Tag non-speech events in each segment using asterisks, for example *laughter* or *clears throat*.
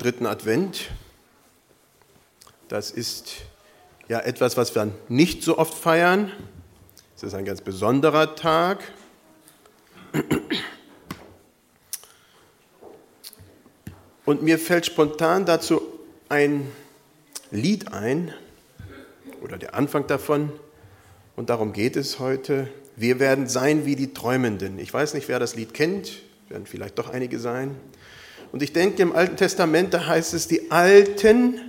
dritten Advent. Das ist ja etwas, was wir nicht so oft feiern. Es ist ein ganz besonderer Tag. Und mir fällt spontan dazu ein Lied ein, oder der Anfang davon, und darum geht es heute. Wir werden sein wie die Träumenden. Ich weiß nicht, wer das Lied kennt, werden vielleicht doch einige sein. Und ich denke, im Alten Testament, da heißt es, die Alten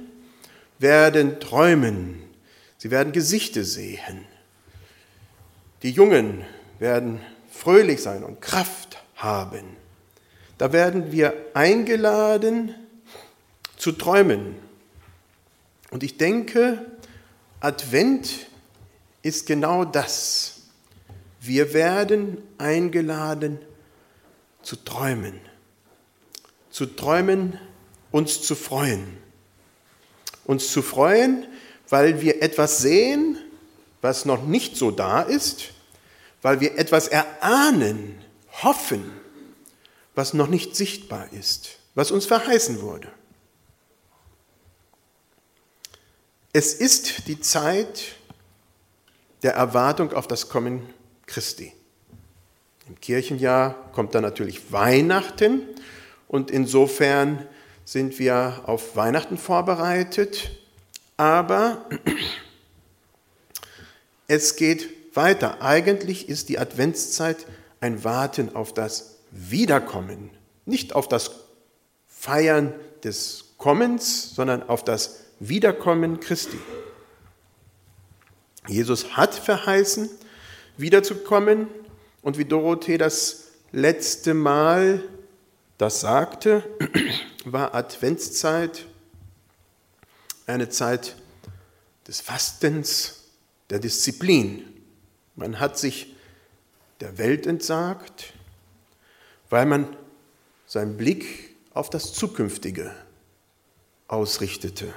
werden träumen, sie werden Gesichter sehen. Die Jungen werden fröhlich sein und Kraft haben. Da werden wir eingeladen zu träumen. Und ich denke, Advent ist genau das. Wir werden eingeladen zu träumen. Zu träumen, uns zu freuen. Uns zu freuen, weil wir etwas sehen, was noch nicht so da ist, weil wir etwas erahnen, hoffen, was noch nicht sichtbar ist, was uns verheißen wurde. Es ist die Zeit der Erwartung auf das Kommen Christi. Im Kirchenjahr kommt dann natürlich Weihnachten und insofern sind wir auf Weihnachten vorbereitet, aber *clears throat* es geht weiter. Eigentlich ist die Adventszeit ein Warten auf das Wiederkommen, nicht auf das Feiern des Kommens, sondern auf das Wiederkommen Christi. Jesus hat verheißen, wiederzukommen und wie Dorothee das letzte Mal das sagte, *clears throat* war Adventszeit eine Zeit des Fastens, der Disziplin. Man hat sich der Welt entsagt, weil man seinen Blick auf das Zukünftige ausrichtete.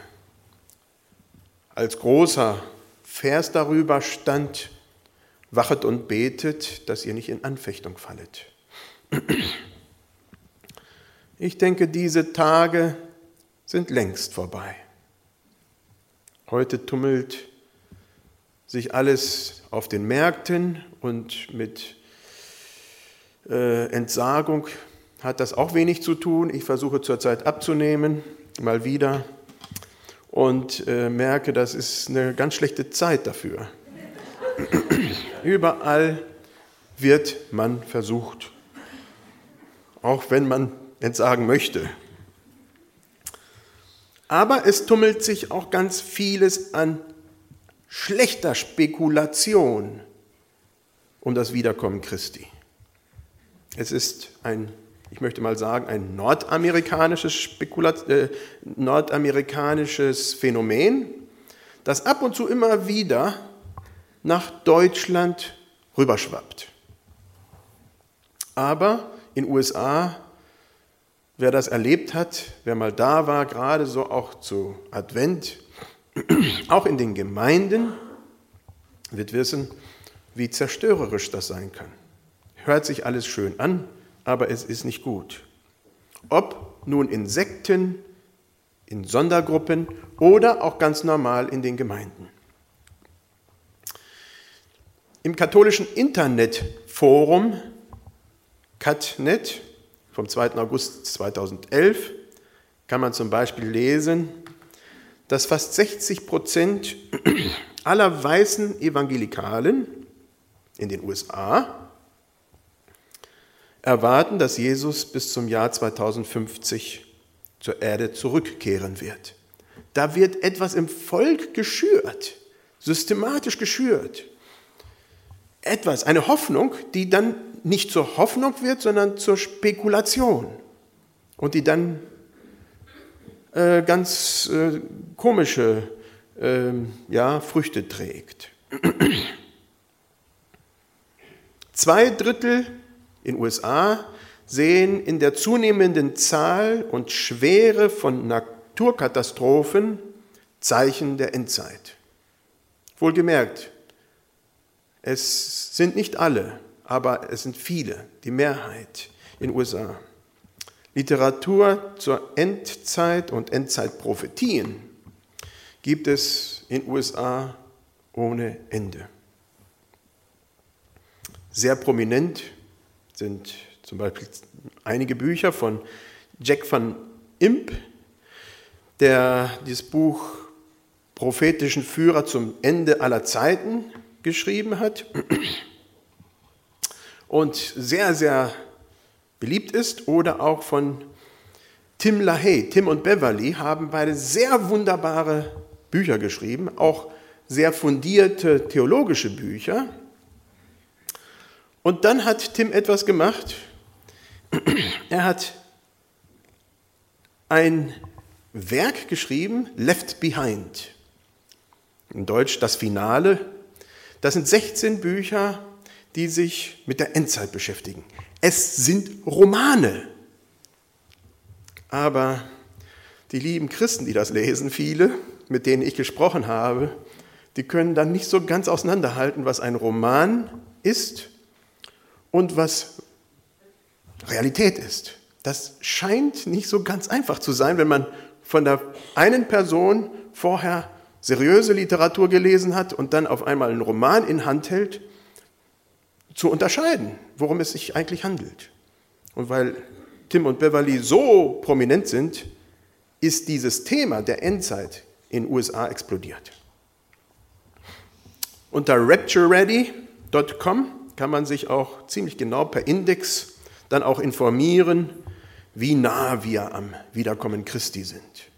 Als großer Vers darüber stand, wachet und betet, dass ihr nicht in Anfechtung fallet. *clears throat* Ich denke, diese Tage sind längst vorbei. Heute tummelt sich alles auf den Märkten und mit äh, Entsagung hat das auch wenig zu tun. Ich versuche zurzeit abzunehmen, mal wieder, und äh, merke, das ist eine ganz schlechte Zeit dafür. *clears throat* Überall wird man versucht, auch wenn man entsagen möchte. Aber es tummelt sich auch ganz vieles an schlechter Spekulation um das Wiederkommen Christi. Es ist ein, ich möchte mal sagen, ein nordamerikanisches, Spekulat äh, nordamerikanisches Phänomen, das ab und zu immer wieder nach Deutschland rüberschwappt. Aber in USA Wer das erlebt hat, wer mal da war, gerade so auch zu Advent, *clears throat* auch in den Gemeinden, wird wissen, wie zerstörerisch das sein kann. Hört sich alles schön an, aber es ist nicht gut. Ob nun in Sekten, in Sondergruppen oder auch ganz normal in den Gemeinden. Im katholischen Internetforum CatNet vom 2. August 2011 kann man zum Beispiel lesen, dass fast 60 Prozent *clears throat* aller weißen Evangelikalen in den USA erwarten, dass Jesus bis zum Jahr 2050 zur Erde zurückkehren wird. Da wird etwas im Volk geschürt, systematisch geschürt. Etwas, eine Hoffnung, die dann nicht zur Hoffnung wird, sondern zur Spekulation und die dann äh, ganz äh, komische äh, ja, Früchte trägt. *clears throat* Zwei Drittel in USA sehen in der zunehmenden Zahl und Schwere von Naturkatastrophen Zeichen der Endzeit. Wohlgemerkt, es sind nicht alle, aber es sind viele, die Mehrheit in den USA. Literatur zur Endzeit und Endzeitprophetien gibt es in USA ohne Ende. Sehr prominent sind zum Beispiel einige Bücher von Jack van Imp, der dieses Buch Prophetischen Führer zum Ende aller Zeiten geschrieben hat und sehr, sehr beliebt ist, oder auch von Tim LaHaye. Tim und Beverly haben beide sehr wunderbare Bücher geschrieben, auch sehr fundierte theologische Bücher. Und dann hat Tim etwas gemacht. *clears throat* Er hat ein Werk geschrieben, Left Behind. In Deutsch das Finale. Das sind 16 Bücher, die sich mit der Endzeit beschäftigen. Es sind Romane. Aber die lieben Christen, die das lesen, viele, mit denen ich gesprochen habe, die können dann nicht so ganz auseinanderhalten, was ein Roman ist und was Realität ist. Das scheint nicht so ganz einfach zu sein, wenn man von der einen Person vorher seriöse Literatur gelesen hat und dann auf einmal einen Roman in Hand hält, zu unterscheiden, worum es sich eigentlich handelt. Und weil Tim und Beverly so prominent sind, ist dieses Thema der Endzeit in den USA explodiert. Unter raptureready.com kann man sich auch ziemlich genau per Index dann auch informieren, wie nah wir am Wiederkommen Christi sind.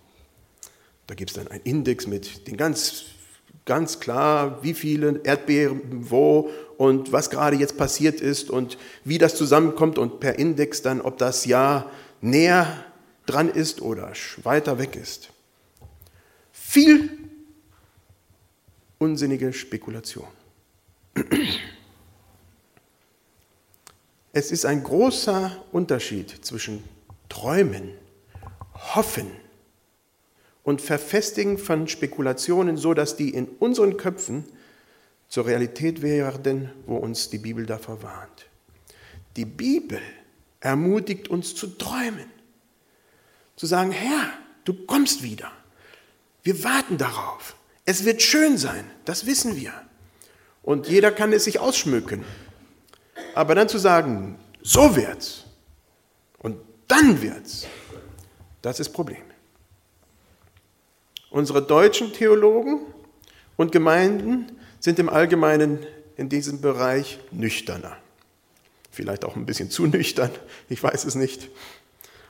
Da gibt es dann einen Index mit den ganz, ganz klar, wie viele Erdbeeren wo und was gerade jetzt passiert ist und wie das zusammenkommt und per Index dann, ob das Jahr näher dran ist oder weiter weg ist. Viel unsinnige Spekulation. Es ist ein großer Unterschied zwischen Träumen, Hoffen und Verfestigen von Spekulationen, so dass die in unseren Köpfen zur Realität werden, wo uns die Bibel davor warnt. Die Bibel ermutigt uns zu träumen, zu sagen, Herr, du kommst wieder. Wir warten darauf. Es wird schön sein, das wissen wir. Und jeder kann es sich ausschmücken. Aber dann zu sagen, so wird's und dann wird's, das ist Problem. Unsere deutschen Theologen und Gemeinden sind im Allgemeinen in diesem Bereich nüchterner. Vielleicht auch ein bisschen zu nüchtern, ich weiß es nicht.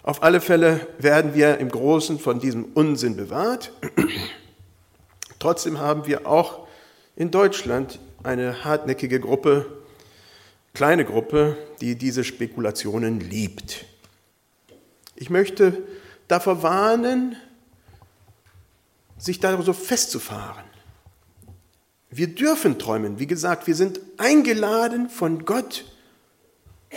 Auf alle Fälle werden wir im Großen von diesem Unsinn bewahrt. Trotzdem haben wir auch in Deutschland eine hartnäckige Gruppe, kleine Gruppe, die diese Spekulationen liebt. Ich möchte davor warnen, sich da so festzufahren. Wir dürfen träumen. Wie gesagt, wir sind eingeladen von Gott,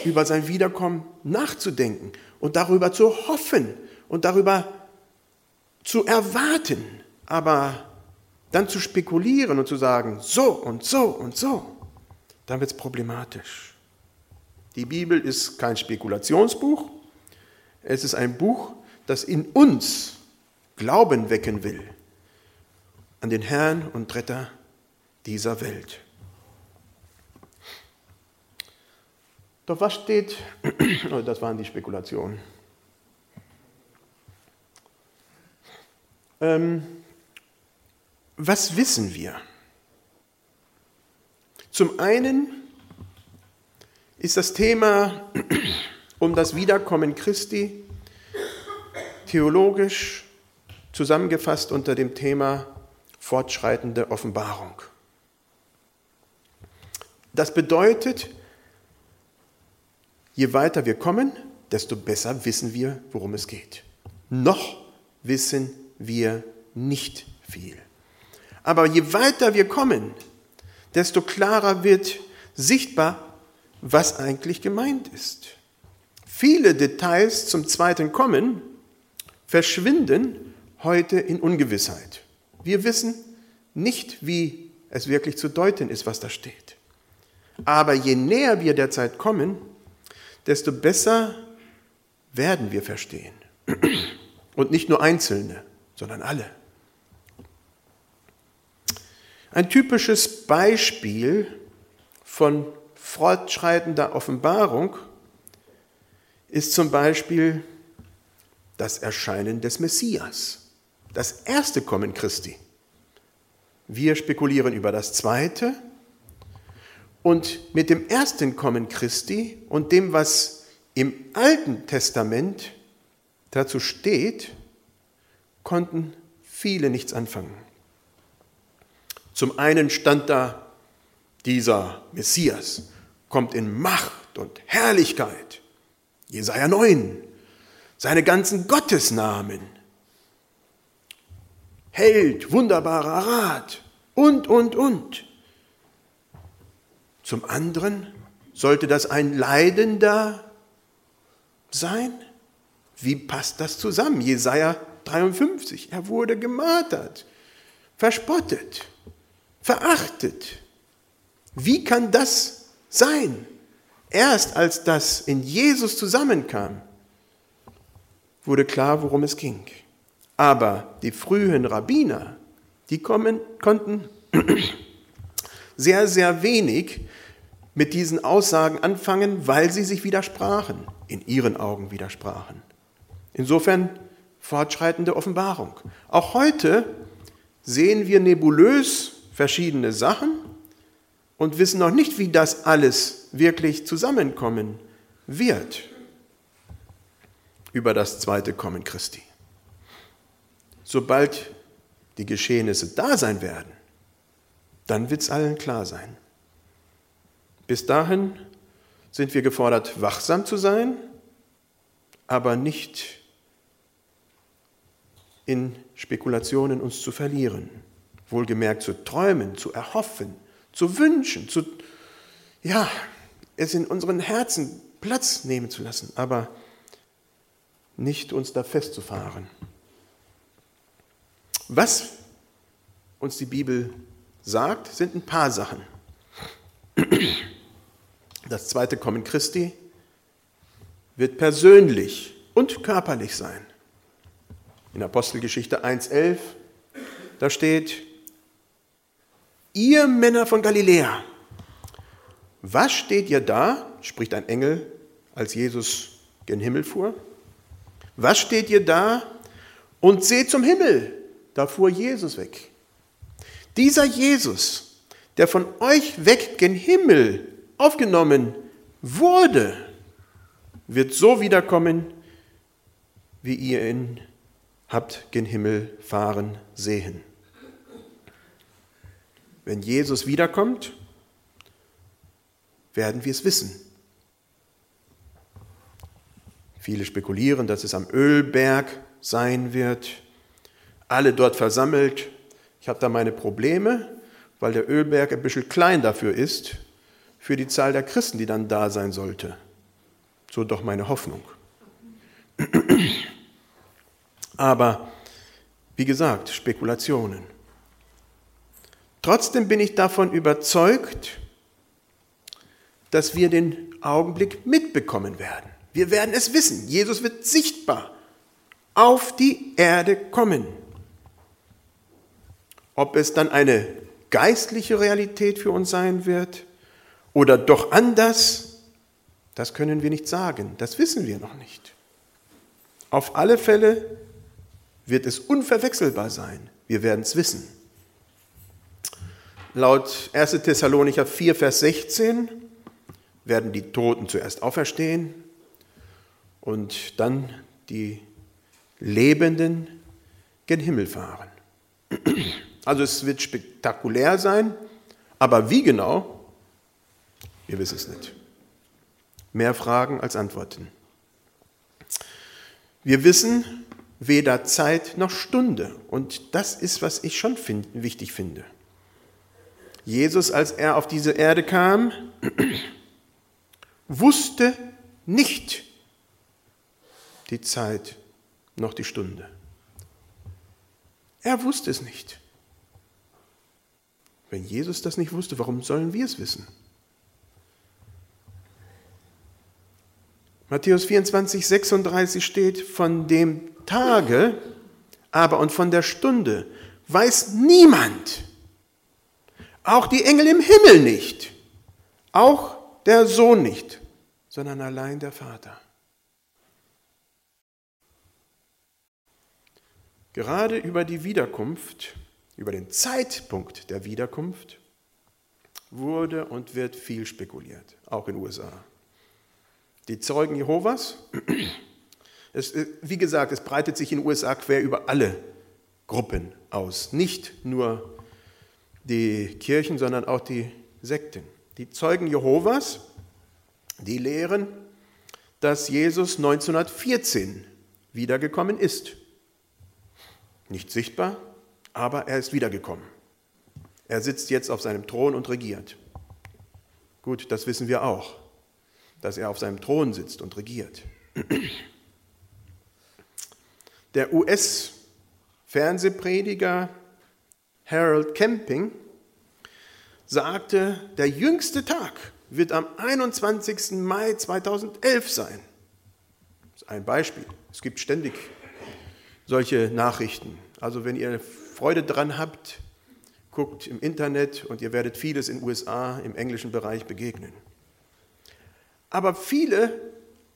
über sein Wiederkommen nachzudenken und darüber zu hoffen und darüber zu erwarten. Aber dann zu spekulieren und zu sagen, so und so und so, dann wird es problematisch. Die Bibel ist kein Spekulationsbuch, es ist ein Buch, das in uns Glauben wecken will an den Herrn und Retter dieser Welt. Doch was steht, *clears throat* oh, das waren die Spekulationen. Ähm, was wissen wir? Zum einen ist das Thema *clears throat* um das Wiederkommen Christi theologisch zusammengefasst unter dem Thema fortschreitende Offenbarung. Das bedeutet, je weiter wir kommen, desto besser wissen wir, worum es geht. Noch wissen wir nicht viel. Aber je weiter wir kommen, desto klarer wird sichtbar, was eigentlich gemeint ist. Viele Details zum zweiten Kommen verschwinden heute in Ungewissheit. Wir wissen nicht, wie es wirklich zu deuten ist, was da steht. Aber je näher wir der Zeit kommen, desto besser werden wir verstehen. Und nicht nur Einzelne, sondern alle. Ein typisches Beispiel von fortschreitender Offenbarung ist zum Beispiel das Erscheinen des Messias, das erste Kommen Christi. Wir spekulieren über das zweite und mit dem ersten Kommen Christi und dem, was im Alten Testament dazu steht, konnten viele nichts anfangen. Zum einen stand da, dieser Messias kommt in Macht und Herrlichkeit. Jesaja 9, seine ganzen Gottesnamen. Held, wunderbarer Rat und, und, und. Zum anderen sollte das ein Leidender sein? Wie passt das zusammen? Jesaja 53. Er wurde gemartert, verspottet, verachtet. Wie kann das sein? Erst als das in Jesus zusammenkam, wurde klar, worum es ging. Aber die frühen Rabbiner, die kommen, konnten *clears throat* sehr, sehr wenig mit diesen Aussagen anfangen, weil sie sich widersprachen, in ihren Augen widersprachen. Insofern fortschreitende Offenbarung. Auch heute sehen wir nebulös verschiedene Sachen und wissen noch nicht, wie das alles wirklich zusammenkommen wird über das zweite Kommen Christi. Sobald die Geschehnisse da sein werden, dann wird es allen klar sein. Bis dahin sind wir gefordert, wachsam zu sein, aber nicht in Spekulationen uns zu verlieren. Wohlgemerkt zu träumen, zu erhoffen, zu wünschen, zu, ja, es in unseren Herzen Platz nehmen zu lassen, aber nicht uns da festzufahren. Was uns die Bibel sagt, sind ein paar Sachen. Das zweite Kommen Christi wird persönlich und körperlich sein. In Apostelgeschichte 1.11, da steht, ihr Männer von Galiläa, was steht ihr da, spricht ein Engel, als Jesus gen Himmel fuhr, was steht ihr da und seht zum Himmel, da fuhr Jesus weg. Dieser Jesus, der von euch weg gen Himmel aufgenommen wurde, wird so wiederkommen, wie ihr ihn habt gen Himmel fahren sehen. Wenn Jesus wiederkommt, werden wir es wissen. Viele spekulieren, dass es am Ölberg sein wird, alle dort versammelt. Ich habe da meine Probleme, weil der Ölberg ein bisschen klein dafür ist, für die Zahl der Christen, die dann da sein sollte. So doch meine Hoffnung. *clears throat* Aber wie gesagt, Spekulationen. Trotzdem bin ich davon überzeugt, dass wir den Augenblick mitbekommen werden. Wir werden es wissen. Jesus wird sichtbar auf die Erde kommen. Ob es dann eine geistliche Realität für uns sein wird oder doch anders, das können wir nicht sagen. Das wissen wir noch nicht. Auf alle Fälle wird es unverwechselbar sein. Wir werden es wissen. Laut 1. Thessalonicher 4, Vers 16 werden die Toten zuerst auferstehen und dann die Lebenden gen Himmel fahren. Also es wird spektakulär sein, aber wie genau, wir wissen es nicht. Mehr Fragen als Antworten. Wir wissen weder Zeit noch Stunde. Und das ist, was ich schon find, wichtig finde. Jesus, als er auf diese Erde kam, *clears throat* wusste nicht die Zeit noch die Stunde. Er wusste es nicht. Wenn Jesus das nicht wusste, warum sollen wir es wissen? Matthäus 24, 36 steht, von dem Tage, aber und von der Stunde weiß niemand, auch die Engel im Himmel nicht, auch der Sohn nicht, sondern allein der Vater. Gerade über die Wiederkunft, über den Zeitpunkt der Wiederkunft, wurde und wird viel spekuliert, auch in den USA. Die Zeugen Jehovas, *clears throat* es, wie gesagt, es breitet sich in den USA quer über alle Gruppen aus, nicht nur die Kirchen, sondern auch die Sekten. Die Zeugen Jehovas, die lehren, dass Jesus 1914 wiedergekommen ist. Nicht sichtbar, aber er ist wiedergekommen. Er sitzt jetzt auf seinem Thron und regiert. Gut, das wissen wir auch, dass er auf seinem Thron sitzt und regiert. Der US-Fernsehprediger Harold Camping sagte, der jüngste Tag wird am 21. Mai 2011 sein. Das ist ein Beispiel. Es gibt ständig solche Nachrichten. Also wenn ihr Freude dran habt, guckt im Internet und ihr werdet vieles in USA im englischen Bereich begegnen. Aber viele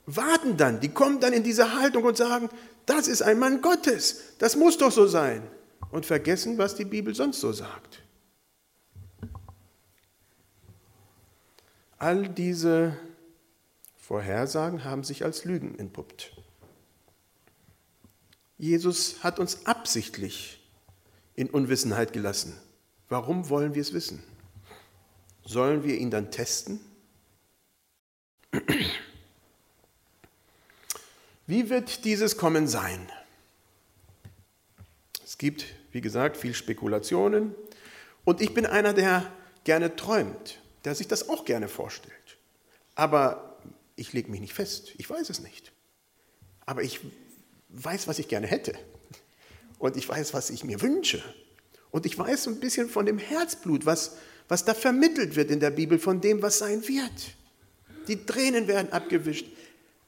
warten dann, die kommen dann in diese Haltung und sagen, das ist ein Mann Gottes, das muss doch so sein. Und vergessen, was die Bibel sonst so sagt. All diese Vorhersagen haben sich als Lügen entpuppt. Jesus hat uns absichtlich in Unwissenheit gelassen. Warum wollen wir es wissen? Sollen wir ihn dann testen? Wie wird dieses Kommen sein? Es gibt, wie gesagt, viel Spekulationen und ich bin einer, der gerne träumt der sich das auch gerne vorstellt. Aber ich lege mich nicht fest, ich weiß es nicht. Aber ich weiß, was ich gerne hätte. Und ich weiß, was ich mir wünsche. Und ich weiß ein bisschen von dem Herzblut, was, was da vermittelt wird in der Bibel, von dem, was sein wird. Die Tränen werden abgewischt.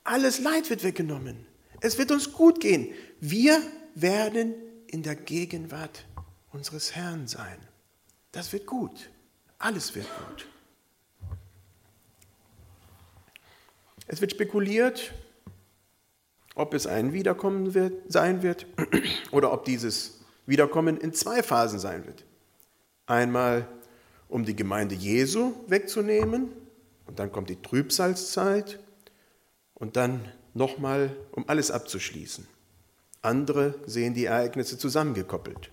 Alles Leid wird weggenommen. Es wird uns gut gehen. Wir werden in der Gegenwart unseres Herrn sein. Das wird gut. Alles wird gut. Es wird spekuliert, ob es ein Wiederkommen wird, sein wird *clears throat* oder ob dieses Wiederkommen in zwei Phasen sein wird. Einmal, um die Gemeinde Jesu wegzunehmen und dann kommt die Trübsalzeit und dann nochmal, um alles abzuschließen. Andere sehen die Ereignisse zusammengekoppelt.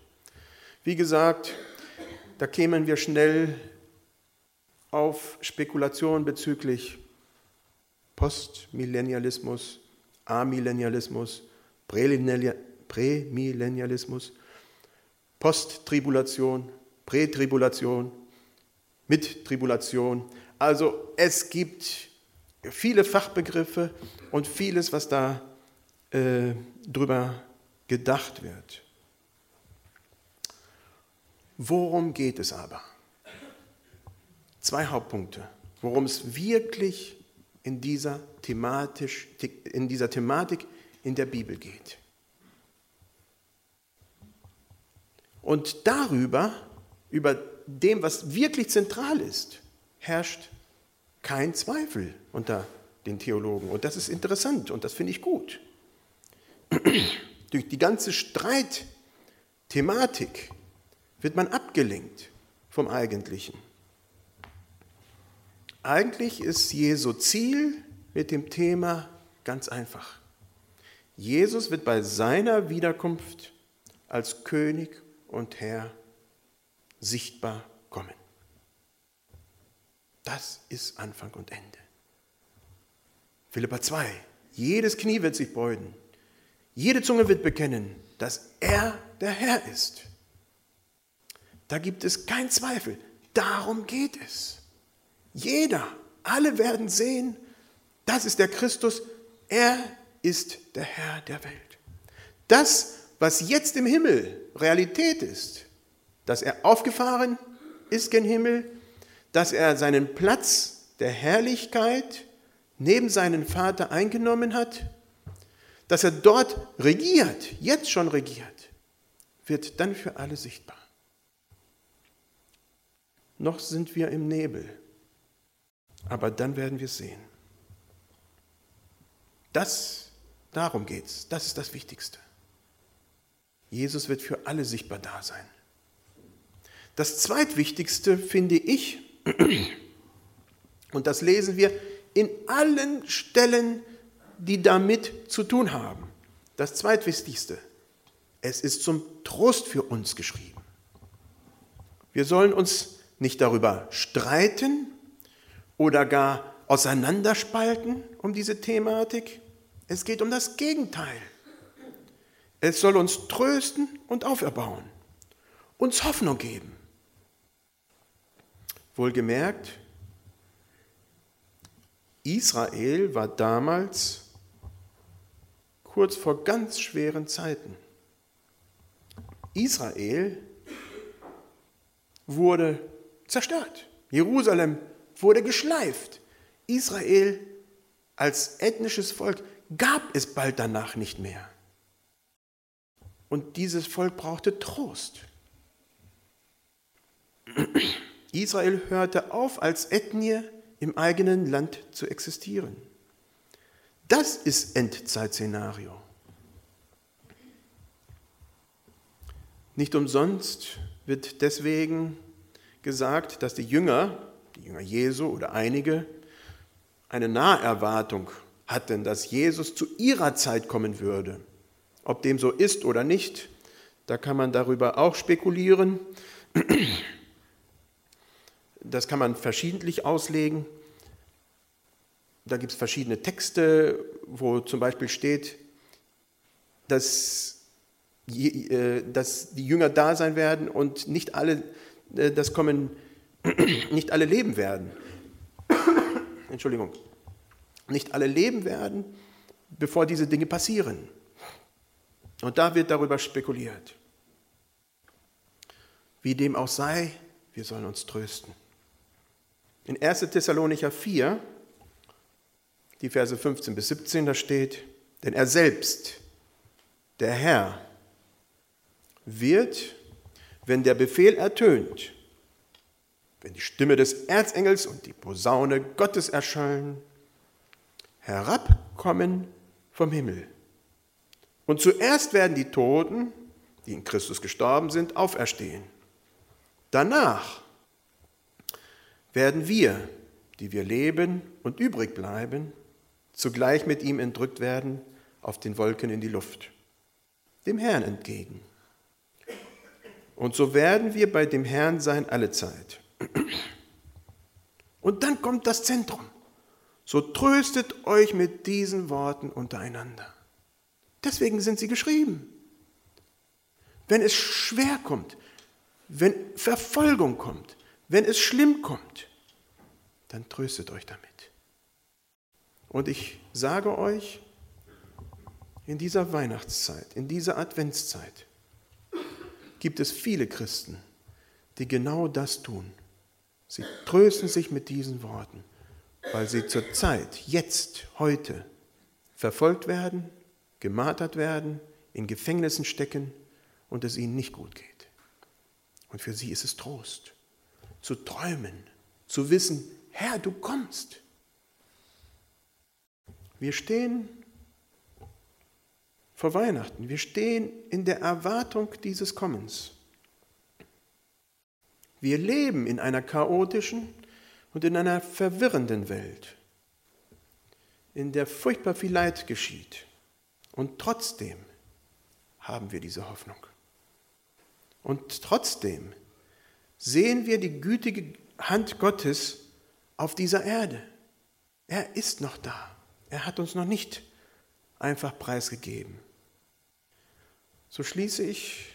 Wie gesagt, da kämen wir schnell auf Spekulationen bezüglich Postmillennialismus, Amillennialismus, Prämillennialismus, Posttribulation, Prätribulation, Mittribulation. Also es gibt viele Fachbegriffe und vieles, was da äh, drüber gedacht wird. Worum geht es aber? Zwei Hauptpunkte, worum es wirklich in dieser, thematisch, in dieser Thematik in der Bibel geht. Und darüber, über dem, was wirklich zentral ist, herrscht kein Zweifel unter den Theologen. Und das ist interessant und das finde ich gut. Durch die ganze Streitthematik wird man abgelenkt vom Eigentlichen. Eigentlich ist Jesu Ziel mit dem Thema ganz einfach. Jesus wird bei seiner Wiederkunft als König und Herr sichtbar kommen. Das ist Anfang und Ende. Philippa 2. Jedes Knie wird sich beugen. Jede Zunge wird bekennen, dass er der Herr ist. Da gibt es keinen Zweifel. Darum geht es. Jeder, alle werden sehen, das ist der Christus, er ist der Herr der Welt. Das, was jetzt im Himmel Realität ist, dass er aufgefahren ist gen Himmel, dass er seinen Platz der Herrlichkeit neben seinen Vater eingenommen hat, dass er dort regiert, jetzt schon regiert, wird dann für alle sichtbar. Noch sind wir im Nebel, aber dann werden wir sehen. Das, darum geht's. Das ist das Wichtigste. Jesus wird für alle sichtbar da sein. Das zweitwichtigste finde ich, und das lesen wir in allen Stellen, die damit zu tun haben. Das zweitwichtigste, es ist zum Trost für uns geschrieben. Wir sollen uns nicht darüber streiten oder gar auseinanderspalten um diese Thematik. Es geht um das Gegenteil. Es soll uns trösten und auferbauen, uns Hoffnung geben. Wohlgemerkt, Israel war damals kurz vor ganz schweren Zeiten. Israel wurde zerstört. Jerusalem wurde geschleift. Israel als ethnisches Volk gab es bald danach nicht mehr. Und dieses Volk brauchte Trost. Israel hörte auf, als Ethnie im eigenen Land zu existieren. Das ist Endzeitszenario. Nicht umsonst wird deswegen gesagt, dass die Jünger, die Jünger Jesu oder einige, eine Naherwartung hatten, dass Jesus zu ihrer Zeit kommen würde. Ob dem so ist oder nicht, da kann man darüber auch spekulieren. Das kann man verschiedentlich auslegen. Da gibt es verschiedene Texte, wo zum Beispiel steht, dass, äh, dass die Jünger da sein werden und nicht alle, äh, das kommen, *clears throat* nicht alle leben werden. *coughs* Entschuldigung. Nicht alle leben werden, bevor diese Dinge passieren. Und da wird darüber spekuliert. Wie dem auch sei, wir sollen uns trösten. In 1. Thessalonicher 4, die Verse 15 bis 17, da steht, denn er selbst, der Herr, wird, wenn der Befehl ertönt, wenn die Stimme des Erzengels und die Posaune Gottes erschallen, herabkommen vom Himmel. Und zuerst werden die Toten, die in Christus gestorben sind, auferstehen. Danach werden wir, die wir leben und übrig bleiben, zugleich mit ihm entrückt werden auf den Wolken in die Luft, dem Herrn entgegen. Und so werden wir bei dem Herrn sein alle Zeit. Und dann kommt das Zentrum. So tröstet euch mit diesen Worten untereinander. Deswegen sind sie geschrieben. Wenn es schwer kommt, wenn Verfolgung kommt, wenn es schlimm kommt, dann tröstet euch damit. Und ich sage euch, in dieser Weihnachtszeit, in dieser Adventszeit gibt es viele Christen, die genau das tun. Sie trösten sich mit diesen Worten, weil sie zur Zeit, jetzt, heute, verfolgt werden, gemartert werden, in Gefängnissen stecken und es ihnen nicht gut geht. Und für sie ist es Trost zu träumen, zu wissen, Herr, du kommst. Wir stehen vor Weihnachten, wir stehen in der Erwartung dieses Kommens. Wir leben in einer chaotischen und in einer verwirrenden Welt, in der furchtbar viel Leid geschieht. Und trotzdem haben wir diese Hoffnung. Und trotzdem sehen wir die gütige Hand Gottes auf dieser Erde. Er ist noch da. Er hat uns noch nicht einfach preisgegeben. So schließe ich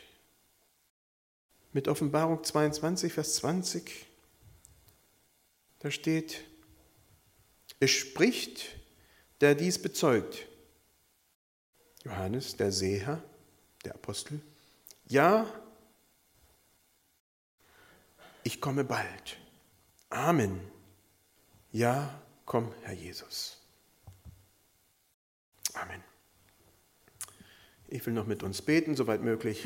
mit Offenbarung 22, Vers 20. Da steht, es spricht, der dies bezeugt. Johannes, der Seher, der Apostel. Ja, ich komme bald. Amen. Ja, komm, Herr Jesus. Amen. Ich will noch mit uns beten, soweit möglich.